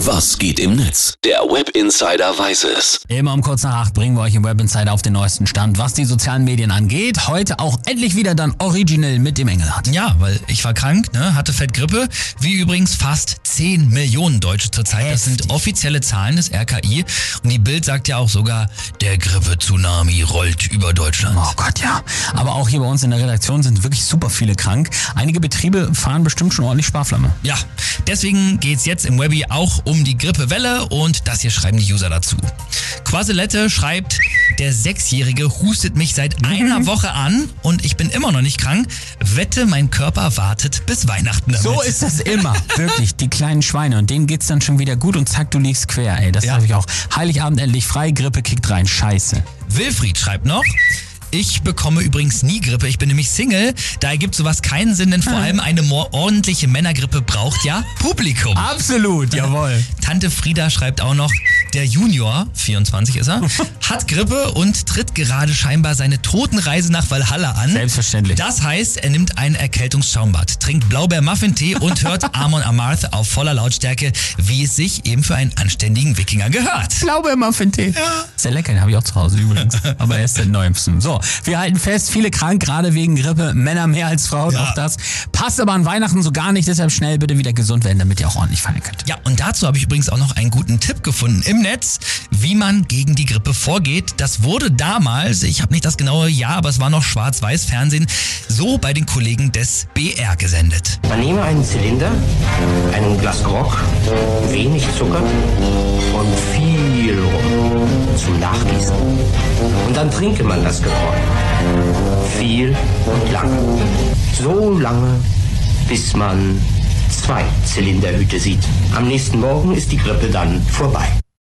Was geht im Netz? Der Web Insider weiß es. Immer um kurz nach acht bringen wir euch im Web Insider auf den neuesten Stand, was die sozialen Medien angeht. Heute auch endlich wieder dann originell mit dem Engelhardt. Ja, weil ich war krank, ne, hatte Fettgrippe, wie übrigens fast 10 Millionen Deutsche zurzeit. Das sind offizielle Zahlen des RKI. Und die Bild sagt ja auch sogar, der Grippe-Tsunami rollt über Deutschland. Oh Gott, ja. Aber auch hier bei uns in der Redaktion sind wirklich super viele krank. Einige Betriebe fahren bestimmt schon ordentlich Sparflamme. Ja, deswegen geht's jetzt im Webby auch um die Grippewelle und das hier schreiben die User dazu. Quaselette schreibt, der Sechsjährige hustet mich seit einer Woche an und ich bin immer noch nicht krank. Wette, mein Körper wartet bis Weihnachten damit. So ist das immer. Wirklich, die kleinen Schweine. Und denen geht's dann schon wieder gut und zack, du liegst quer, ey. Das Ja. habe ich auch. Heiligabend endlich frei, Grippe kickt rein. Scheiße. Wilfried schreibt noch, ich bekomme übrigens nie Grippe, ich bin nämlich Single. Da ergibt sowas keinen Sinn, denn vor allem eine ordentliche Männergrippe braucht ja Publikum. Absolut, jawohl. Tante Frieda schreibt auch noch, der Junior, 24 ist er, hat Grippe und tritt gerade scheinbar seine Totenreise nach Valhalla an. Selbstverständlich. Das heißt, er nimmt ein Erkältungsschaumbad, trinkt Blaubeer-Muffin-Tee und hört Amon Amarth auf voller Lautstärke, wie es sich eben für einen anständigen Wikinger gehört. glaube immer Tee. Ja. Sehr lecker, den habe ich auch zu Hause übrigens. Aber er ist der neuesten. So, wir halten fest, viele krank, gerade wegen Grippe. Männer mehr als Frauen, Ja. auch das. Passt aber an Weihnachten so gar nicht, deshalb schnell bitte wieder gesund werden, damit ihr auch ordentlich feiern könnt. Ja, und dazu habe ich übrigens auch noch einen guten Tipp gefunden im Netz, wie man gegen die Grippe vorgeht. Das wurde damals, ich habe nicht das genaue Jahr, aber es war noch Schwarz-Weiß-Fernsehen, so bei den Kollegen des BR gesendet. Man nehme einen Zylinder, ein Glas Grog, wenig Zucker und viel Rum zum Nachgießen. Und dann trinke man das Gebräu. Viel und lange. So lange, bis man zwei Zylinderhüte sieht. Am nächsten Morgen ist die Grippe dann vorbei.